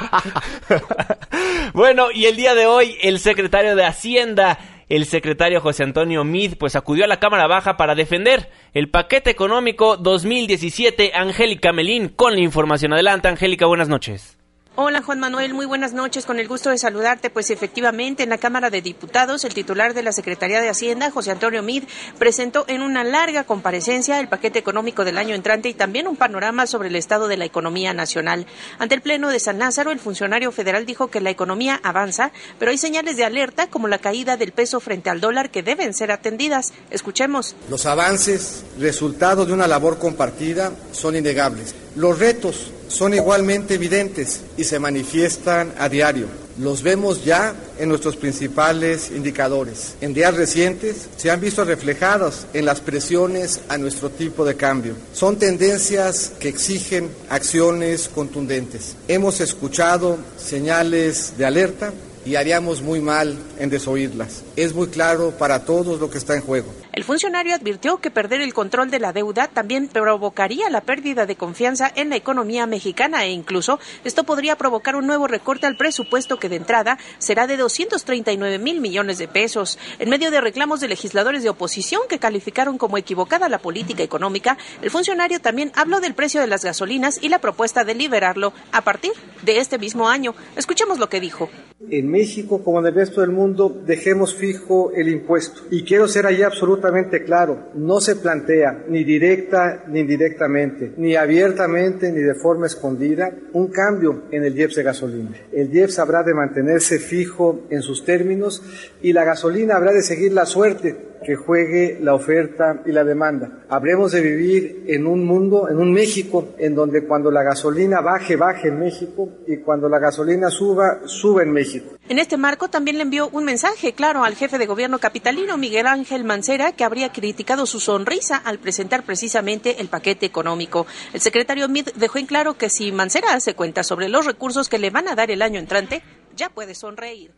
bueno, y el día de hoy, el secretario de Hacienda el secretario José Antonio Mid pues acudió a la Cámara Baja para defender el paquete económico 2017. Angélica Melín con la información. Adelante, Angélica, buenas noches. Hola Juan Manuel, muy buenas noches. Con el gusto de saludarte. Pues efectivamente, en la Cámara de Diputados, el titular de la Secretaría de Hacienda, José Antonio Mid, presentó en una larga comparecencia el paquete económico del año entrante y también un panorama sobre el estado de la economía nacional. Ante el Pleno de San Lázaro, el funcionario federal dijo que la economía avanza, pero hay señales de alerta como la caída del peso frente al dólar que deben ser atendidas. Escuchemos. Los avances, resultado de una labor compartida, son innegables. Los retos son igualmente evidentes y se manifiestan a diario. Los vemos ya en nuestros principales indicadores. En días recientes se han visto reflejados en las presiones a nuestro tipo de cambio. Son tendencias que exigen acciones contundentes. Hemos escuchado señales de alerta y haríamos muy mal en desoírlas. Es muy claro para todos lo que está en juego. El funcionario advirtió que perder el control de la deuda también provocaría la pérdida de confianza en la economía mexicana e incluso esto podría provocar un nuevo recorte al presupuesto que de entrada será de 239 mil millones de pesos. En medio de reclamos de legisladores de oposición que calificaron como equivocada la política económica, el funcionario también habló del precio de las gasolinas y la propuesta de liberarlo a partir de este mismo año. Escuchemos lo que dijo. En México, como en el resto del mundo, dejemos fijo el impuesto. Y quiero ser ahí absolutamente claro, no se plantea ni directa ni indirectamente, ni abiertamente ni de forma escondida, un cambio en el IEPS de gasolina. El IEPS habrá de mantenerse fijo en sus términos y la gasolina habrá de seguir la suerte que juegue la oferta y la demanda. Habremos de vivir en un mundo, en un México, en donde cuando la gasolina baje, baje en México y cuando la gasolina suba, suba en México. En este marco también le envió un mensaje claro al jefe de gobierno capitalino, Miguel Ángel Mancera, que habría criticado su sonrisa al presentar precisamente el paquete económico. El secretario Mid dejó en claro que si Mancera hace cuenta sobre los recursos que le van a dar el año entrante, ya puede sonreír.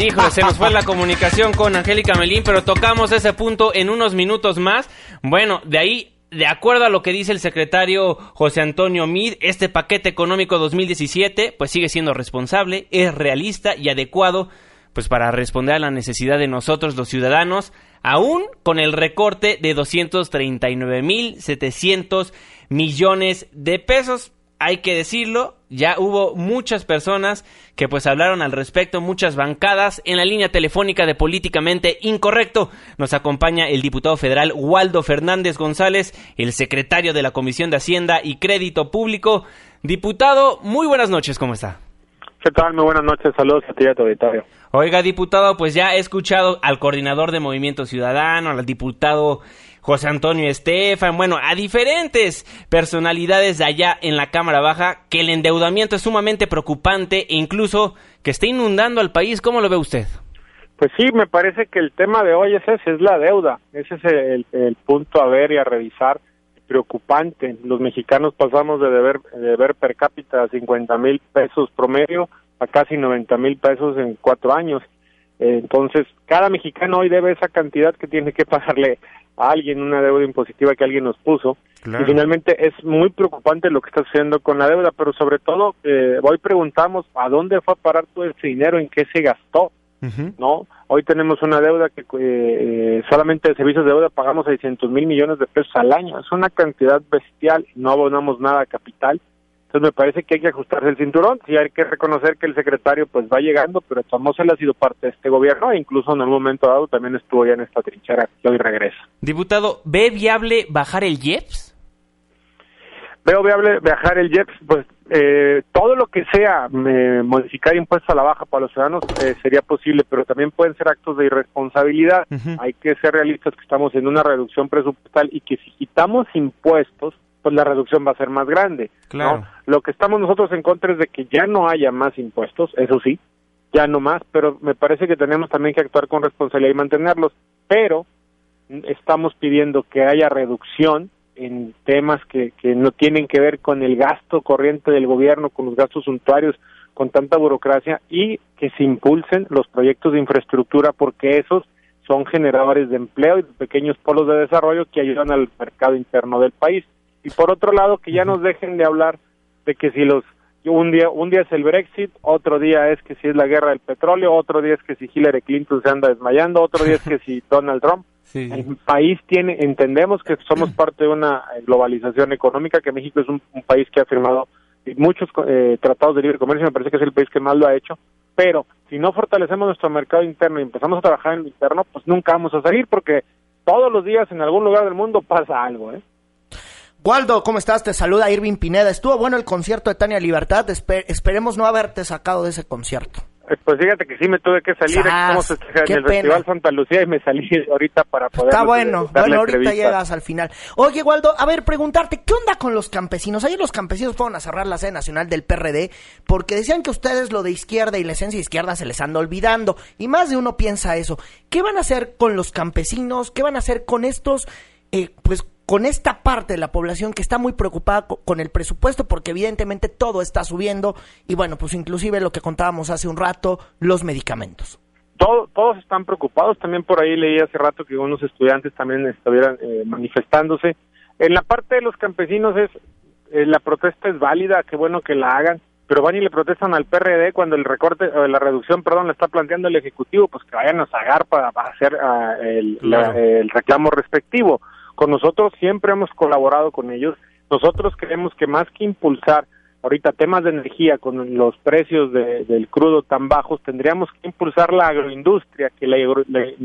Híjole, se nos fue la comunicación con Angélica Melín, pero tocamos ese punto en unos minutos más. Bueno, de ahí de acuerdo a lo que dice el secretario José Antonio Mid, este paquete económico 2017 pues sigue siendo responsable, es realista y adecuado pues para responder a la necesidad de nosotros los ciudadanos, aún con el recorte de 239.700 millones de pesos hay que decirlo, ya hubo muchas personas que pues hablaron al respecto, muchas bancadas en la línea telefónica de Políticamente Incorrecto. Nos acompaña el diputado federal Waldo Fernández González, el secretario de la Comisión de Hacienda y Crédito Público. Diputado, muy buenas noches, ¿cómo está? ¿Qué tal? Muy buenas noches. Saludos a ti y a tu auditorio. Oiga, diputado, pues ya he escuchado al coordinador de Movimiento Ciudadano, al diputado José Antonio Estefan, bueno, a diferentes personalidades de allá en la Cámara Baja, que el endeudamiento es sumamente preocupante e incluso que está inundando al país. ¿Cómo lo ve usted? Pues sí, me parece que el tema de hoy es ese, es la deuda. Ese es el, el punto a ver y a revisar preocupante. Los mexicanos pasamos de deber, de deber per cápita 50 mil pesos promedio a casi 90 mil pesos en cuatro años. Entonces, cada mexicano hoy debe esa cantidad que tiene que pagarle a alguien, una deuda impositiva que alguien nos puso. Y finalmente es muy preocupante lo que está sucediendo con la deuda, pero sobre todo eh, hoy preguntamos a dónde fue a parar todo ese dinero, en qué se gastó. ¿No? Hoy tenemos una deuda que eh, solamente de servicios de deuda pagamos 600 mil millones de pesos al año. Es una cantidad bestial, no abonamos nada a capital. Entonces me parece que hay que ajustarse el cinturón, sí hay que reconocer que el secretario pues va llegando, pero él ha sido parte de este gobierno e incluso en un momento dado también estuvo ya en esta trinchera y hoy regresa. Diputado, ¿ve viable bajar el IEPS? Veo viable bajar el IEPS, pues eh, todo lo que sea eh, modificar impuestos a la baja para los ciudadanos eh, sería posible, pero también pueden ser actos de irresponsabilidad. Hay que ser realistas que estamos en una reducción presupuestal y que si quitamos impuestos, pues la reducción va a ser más grande. Claro. Lo que estamos nosotros en contra es de que ya no haya más impuestos, eso sí, ya no más, pero me parece que tenemos también que actuar con responsabilidad y mantenerlos, pero estamos pidiendo que haya reducción en temas que, que no tienen que ver con el gasto corriente del gobierno, con los gastos suntuarios, con tanta burocracia y que se impulsen los proyectos de infraestructura porque esos son generadores de empleo y de pequeños polos de desarrollo que ayudan al mercado interno del país. Y por otro lado, que ya nos dejen de hablar de que si los un día un día es el Brexit, otro día es que si es la guerra del petróleo, otro día es que si Hillary Clinton se anda desmayando, otro día es que si Donald Trump. El país tiene, entendemos que somos parte de una globalización económica, que México es un, país que ha firmado muchos eh, tratados de libre comercio, me parece que es el país que más lo ha hecho, pero si no fortalecemos nuestro mercado interno y empezamos a trabajar en lo interno, pues nunca vamos a salir porque todos los días en algún lugar del mundo pasa algo, ¿eh? Waldo, ¿cómo estás? Te saluda Irving Pineda. Estuvo bueno el concierto de Tania Libertad. esperemos no haberte sacado de ese concierto. Eh, pues fíjate que sí me tuve que salir. Estamos en el Festival Santa Lucía y me salí ahorita para poder. Está bueno. Bueno, ahorita llegas al final. Oye, Waldo, a ver, preguntarte, ¿qué onda con los campesinos? Ayer los campesinos fueron a cerrar la sede nacional del PRD porque decían que ustedes lo de izquierda y la esencia de izquierda se les anda olvidando. Y más de uno piensa eso. ¿Qué van a hacer con los campesinos? ¿Qué van a hacer con estos, eh, pues, con esta parte de la población que está muy preocupada con el presupuesto porque evidentemente todo está subiendo y bueno, pues inclusive lo que contábamos hace un rato, los medicamentos. todos están preocupados, también por ahí leí hace rato que unos estudiantes también estuvieran eh, manifestándose. En la parte de los campesinos es, eh, la protesta es válida, qué bueno que la hagan, pero van y le protestan al PRD cuando el recorte, o la reducción, perdón, la está planteando el Ejecutivo, pues que vayan a sagar para, hacer ah, el, el reclamo respectivo con nosotros siempre hemos colaborado con ellos. Nosotros creemos que más que impulsar ahorita temas de energía con los precios del crudo tan bajos, tendríamos que impulsar la agroindustria, que la,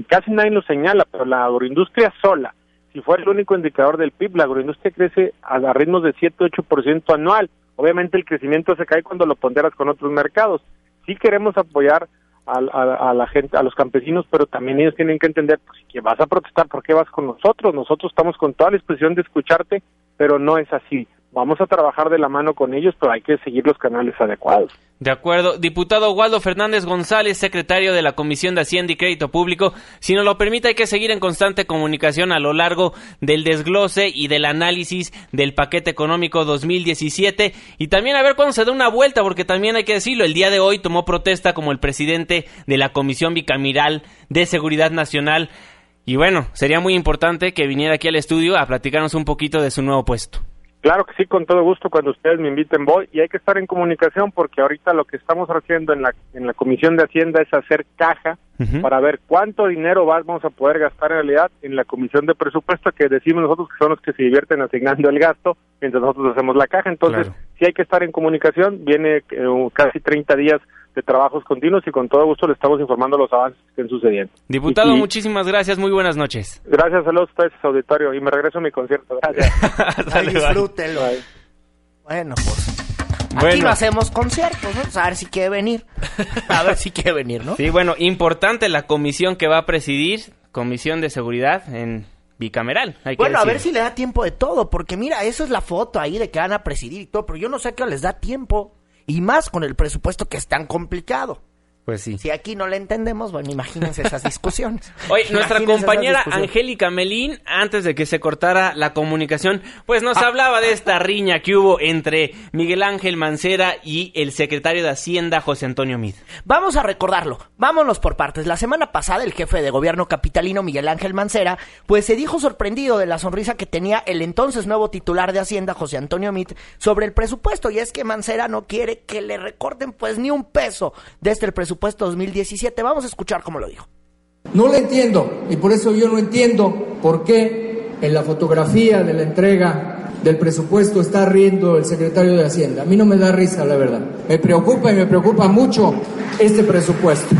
casi nadie lo señala, pero la agroindustria sola, si fuera el único indicador del PIB, la agroindustria crece a, ritmos de 7-8% anual. Obviamente el crecimiento se cae cuando lo ponderas con otros mercados. Sí queremos apoyar a, la gente, a los campesinos, pero también ellos tienen que entender pues, que vas a protestar, ¿por qué vas con nosotros? Nosotros estamos con toda la disposición de escucharte, pero no es así vamos a trabajar de la mano con ellos, pero hay que seguir los canales adecuados. De acuerdo. Diputado Waldo Fernández González, secretario de la Comisión de Hacienda y Crédito Público, si nos lo permite, hay que seguir en constante comunicación a lo largo del desglose y del análisis del paquete económico 2017 y también a ver cuándo se da una vuelta, porque también hay que decirlo, el día de hoy tomó protesta como el presidente de la Comisión Bicameral de Seguridad Nacional. Y bueno, sería muy importante que viniera aquí al estudio a platicarnos un poquito de su nuevo puesto. Claro que sí, con todo gusto, cuando ustedes me inviten voy y hay que estar en comunicación porque ahorita lo que estamos haciendo en la, en la Comisión de Hacienda es hacer caja para ver cuánto dinero vamos a poder gastar en realidad en la Comisión de Presupuesto que decimos nosotros que son los que se divierten asignando el gasto mientras nosotros hacemos la caja. Entonces, sí hay que estar en comunicación, viene eh, casi 30 días de trabajos continuos y con todo gusto le estamos informando los avances que estén sucediendo. Diputado, muchísimas gracias, muy buenas noches. Gracias, saludos a ustedes, auditorio, y me regreso a mi concierto. Gracias. disfrútenlo. Bueno, pues Aquí no hacemos conciertos, ¿no? A ver si quiere venir. A ver si quiere venir, ¿no? Sí, bueno, importante la comisión que va a presidir, Comisión de Seguridad en bicameral. Hay que Bueno, a ver si le da tiempo de todo, porque mira, eso es la foto ahí de que van a presidir y todo, pero yo no sé a qué les da tiempo. Y más con el presupuesto que es tan complicado. Pues sí. Si aquí no le entendemos, bueno, imagínense esas discusiones. Oye, nuestra compañera. Angélica Melín, antes de que se cortara la comunicación, pues nos Ah. hablaba de esta riña que hubo entre Miguel Ángel Mancera y el secretario de Hacienda, José Antonio Mid. Vamos a recordarlo. Vámonos por partes. La semana pasada el jefe de gobierno capitalino Miguel Ángel Mancera, pues se dijo sorprendido de la sonrisa que tenía el entonces nuevo titular de Hacienda, José Antonio Mit, sobre el presupuesto. Y es que Mancera no quiere que le recorten pues ni un peso desde el presupuesto 2017. Vamos a escuchar cómo lo dijo. No lo entiendo y por eso yo no entiendo por qué en la fotografía de la entrega del presupuesto está riendo el secretario de Hacienda. A mí no me da risa, la verdad. Me preocupa y me preocupa mucho este presupuesto.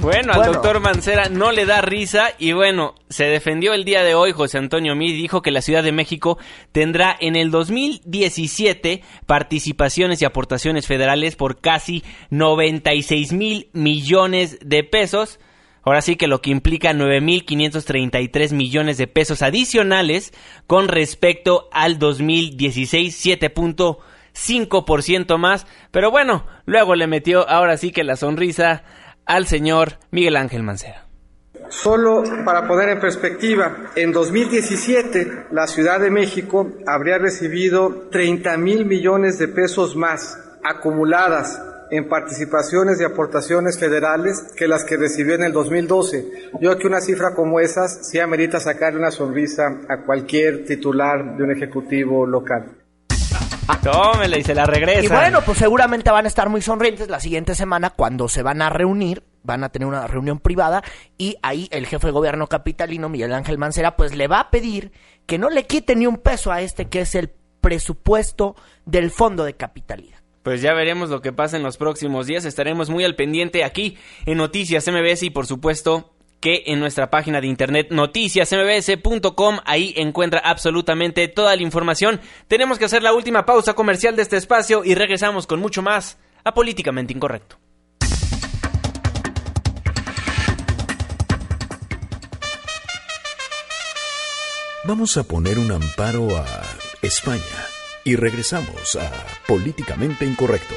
Bueno, al Bueno. doctor Mancera no le da risa y bueno, se defendió el día de hoy José Antonio Mid, dijo que la Ciudad de México tendrá en el 2017 participaciones y aportaciones federales por casi 96 mil millones de pesos. Ahora sí que lo que implica 9.533 millones de pesos adicionales con respecto al 2016, 7.5% más. Pero bueno, luego le metió ahora sí que la sonrisa al señor Miguel Ángel Mancera. Solo para poner en perspectiva, en 2017 la Ciudad de México habría recibido 30 mil millones de pesos más acumuladas en participaciones y aportaciones federales que las que recibió en el 2012. Yo creo que una cifra como esas sí amerita sacarle una sonrisa a cualquier titular de un ejecutivo local. Tómela y se la regresa. Y bueno, pues seguramente van a estar muy sonrientes la siguiente semana cuando se van a reunir, van a tener una reunión privada y ahí el jefe de gobierno capitalino, Miguel Ángel Mancera, pues le va a pedir que no le quite ni un peso a este que es el presupuesto del fondo de capitalidad. Pues ya veremos lo que pasa en los próximos días. Estaremos muy al pendiente aquí en Noticias MBS y por supuesto que en nuestra página de internet noticiasmbs.com ahí encuentra absolutamente toda la información. Tenemos que hacer la última pausa comercial de este espacio y regresamos con mucho más a Políticamente Incorrecto. Vamos a poner un amparo a España y regresamos a Políticamente Incorrecto.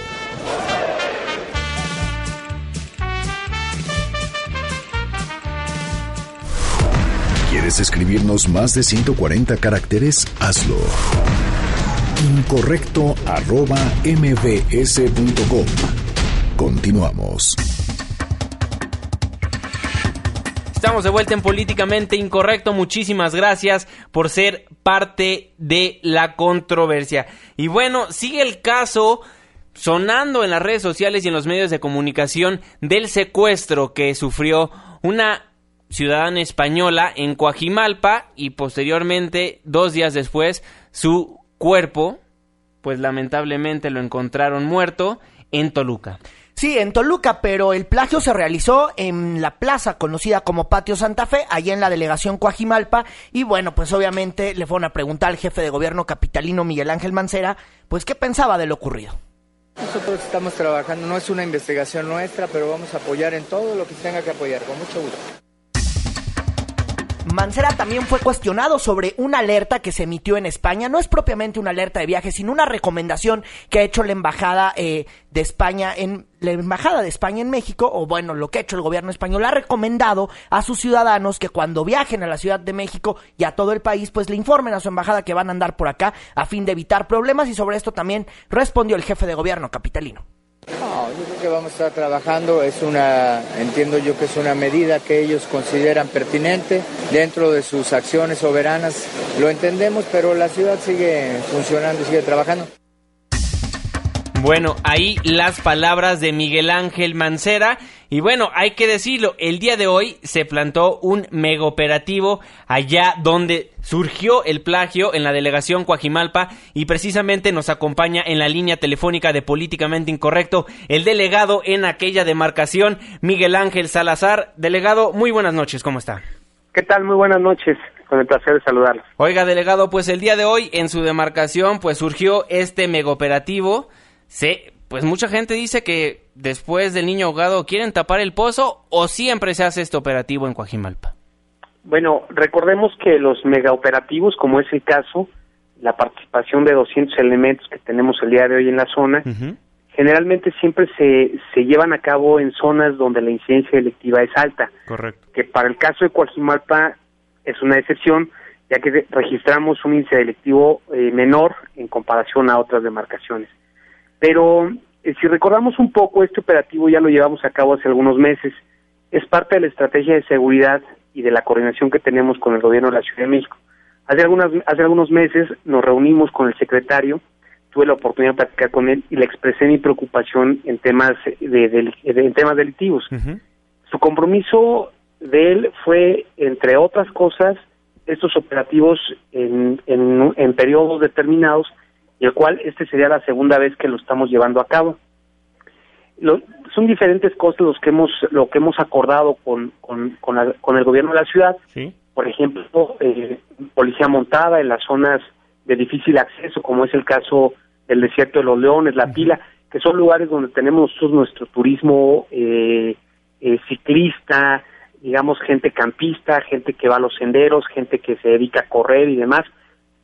¿Quieres escribirnos más de 140 caracteres? Hazlo. Incorrecto arroba mbs.com. Continuamos. Estamos de vuelta en Políticamente Incorrecto. Muchísimas gracias por ser parte de la controversia. Y bueno, sigue el caso sonando en las redes sociales y en los medios de comunicación del secuestro que sufrió una ciudadana española en Coajimalpa y posteriormente, dos días después, su cuerpo, pues lamentablemente lo encontraron muerto en Toluca. Sí, en Toluca, pero el plagio se realizó en la plaza conocida como Patio Santa Fe, allá en la delegación Coajimalpa, y bueno, pues obviamente le fueron a preguntar al jefe de gobierno capitalino Miguel Ángel Mancera, pues qué pensaba de lo ocurrido. Nosotros estamos trabajando, no es una investigación nuestra, pero vamos a apoyar en todo lo que se tenga que apoyar, con mucho gusto. Mancera también fue cuestionado sobre una alerta que se emitió en España. No es propiamente una alerta de viaje, sino una recomendación que ha hecho la embajada eh, de España en la embajada de España en México, o bueno, lo que ha hecho el gobierno español ha recomendado a sus ciudadanos que cuando viajen a la Ciudad de México y a todo el país, pues le informen a su embajada que van a andar por acá a fin de evitar problemas. Y sobre esto también respondió el jefe de gobierno capitalino. No, yo creo que vamos a estar trabajando, es una, entiendo yo que es una medida que ellos consideran pertinente dentro de sus acciones soberanas, lo entendemos, pero la ciudad sigue funcionando sigue trabajando. Bueno, ahí las palabras de Miguel Ángel Mancera. Y bueno, hay que decirlo, el día de hoy se plantó un mega operativo allá donde surgió el plagio en la delegación Coajimalpa y precisamente nos acompaña en la línea telefónica de Políticamente Incorrecto el delegado en aquella demarcación, Miguel Ángel Salazar. Delegado, muy buenas noches, ¿cómo está? ¿Qué tal? Muy buenas noches. Con el placer de saludarlos. Oiga, delegado, pues el día de hoy en su demarcación pues surgió este mega operativo Sí, pues mucha gente dice que después del niño ahogado quieren tapar el pozo o siempre se hace este operativo en Coajimalpa. Bueno, recordemos que los megaoperativos, como es el caso, la participación de 200 elementos que tenemos el día de hoy en la zona, generalmente siempre se, se llevan a cabo en zonas donde la incidencia delictiva es alta. Correcto. Que para el caso de Coajimalpa es una excepción, ya que registramos un índice delictivo eh, menor en comparación a otras demarcaciones. Pero eh, si recordamos un poco, este operativo ya lo llevamos a cabo hace algunos meses. Es parte de la estrategia de seguridad y de la coordinación que tenemos con el gobierno de la Ciudad de México. Hace, algunas, hace algunos meses nos reunimos con el secretario, tuve la oportunidad de platicar con él y le expresé mi preocupación en temas, de, en temas delictivos. Su compromiso de él fue, entre otras cosas, estos operativos en, en, en periodos determinados el cual este sería la segunda vez que lo estamos llevando a cabo. son diferentes cosas los que hemos lo que hemos acordado con con, con, el gobierno de la ciudad. Por ejemplo, eh, policía montada en las zonas de difícil acceso, como es el caso del desierto de los Leones, la Pila, que son lugares donde tenemos nuestro turismo eh, eh, ciclista, digamos gente campista, gente que va a los senderos, gente que se dedica a correr y demás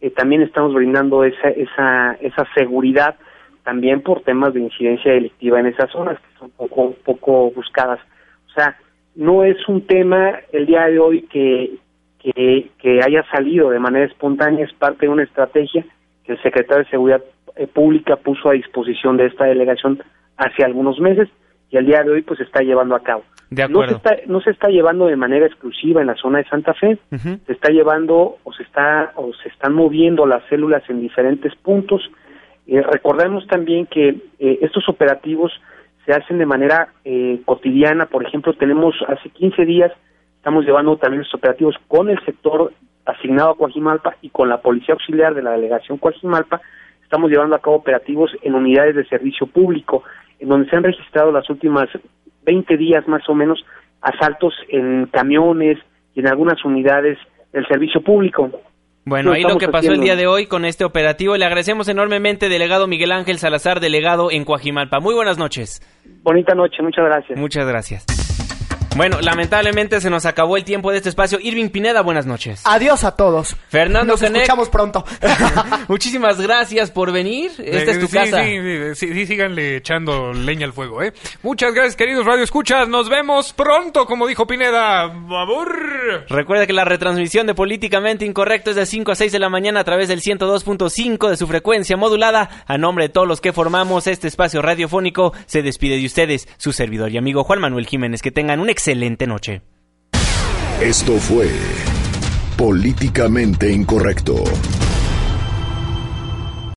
eh, también estamos brindando esa, esa, esa seguridad también por temas de incidencia delictiva en esas zonas que son poco, poco buscadas. O sea, no es un tema el día de hoy que, que, que haya salido de manera espontánea, es parte de una estrategia que el secretario de Seguridad eh, Pública puso a disposición de esta delegación hace algunos meses y al día de hoy pues está llevando a cabo. No se, está, no se está llevando de manera exclusiva en la zona de Santa Fe, se está llevando o se está o se están moviendo las células en diferentes puntos. Eh, recordemos también que eh, estos operativos se hacen de manera eh, cotidiana, por ejemplo, tenemos hace 15 días estamos llevando también los operativos con el sector asignado a Coajimalpa y con la Policía Auxiliar de la Delegación Coajimalpa, estamos llevando a cabo operativos en unidades de servicio público, en donde se han registrado las últimas 20 días más o menos asaltos en camiones y en algunas unidades del servicio público. Bueno, ahí lo que pasó el día de hoy con este operativo. Le agradecemos enormemente, delegado Miguel Ángel Salazar, delegado en Coajimalpa. Muy buenas noches. Bonita noche, muchas gracias. Muchas gracias. Bueno, lamentablemente se nos acabó el tiempo de este espacio. Irving Pineda, buenas noches. Adiós a todos. Fernando Nos escuchamos pronto. Muchísimas gracias por venir. Esta es tu casa. Sí, sí, sí, síganle echando leña al fuego, ¿eh? Muchas gracias, queridos Radio Escuchas. Nos vemos pronto, como dijo Pineda. ¡Babur! Recuerda que la retransmisión de Políticamente Incorrecto es de 5 a 6 de la mañana a través del 102.5 de su frecuencia modulada. A nombre de todos los que formamos este espacio radiofónico, se despide de ustedes su servidor y amigo Juan Manuel Jiménez. Que tengan un excelente excelente noche. Esto fue Políticamente Incorrecto.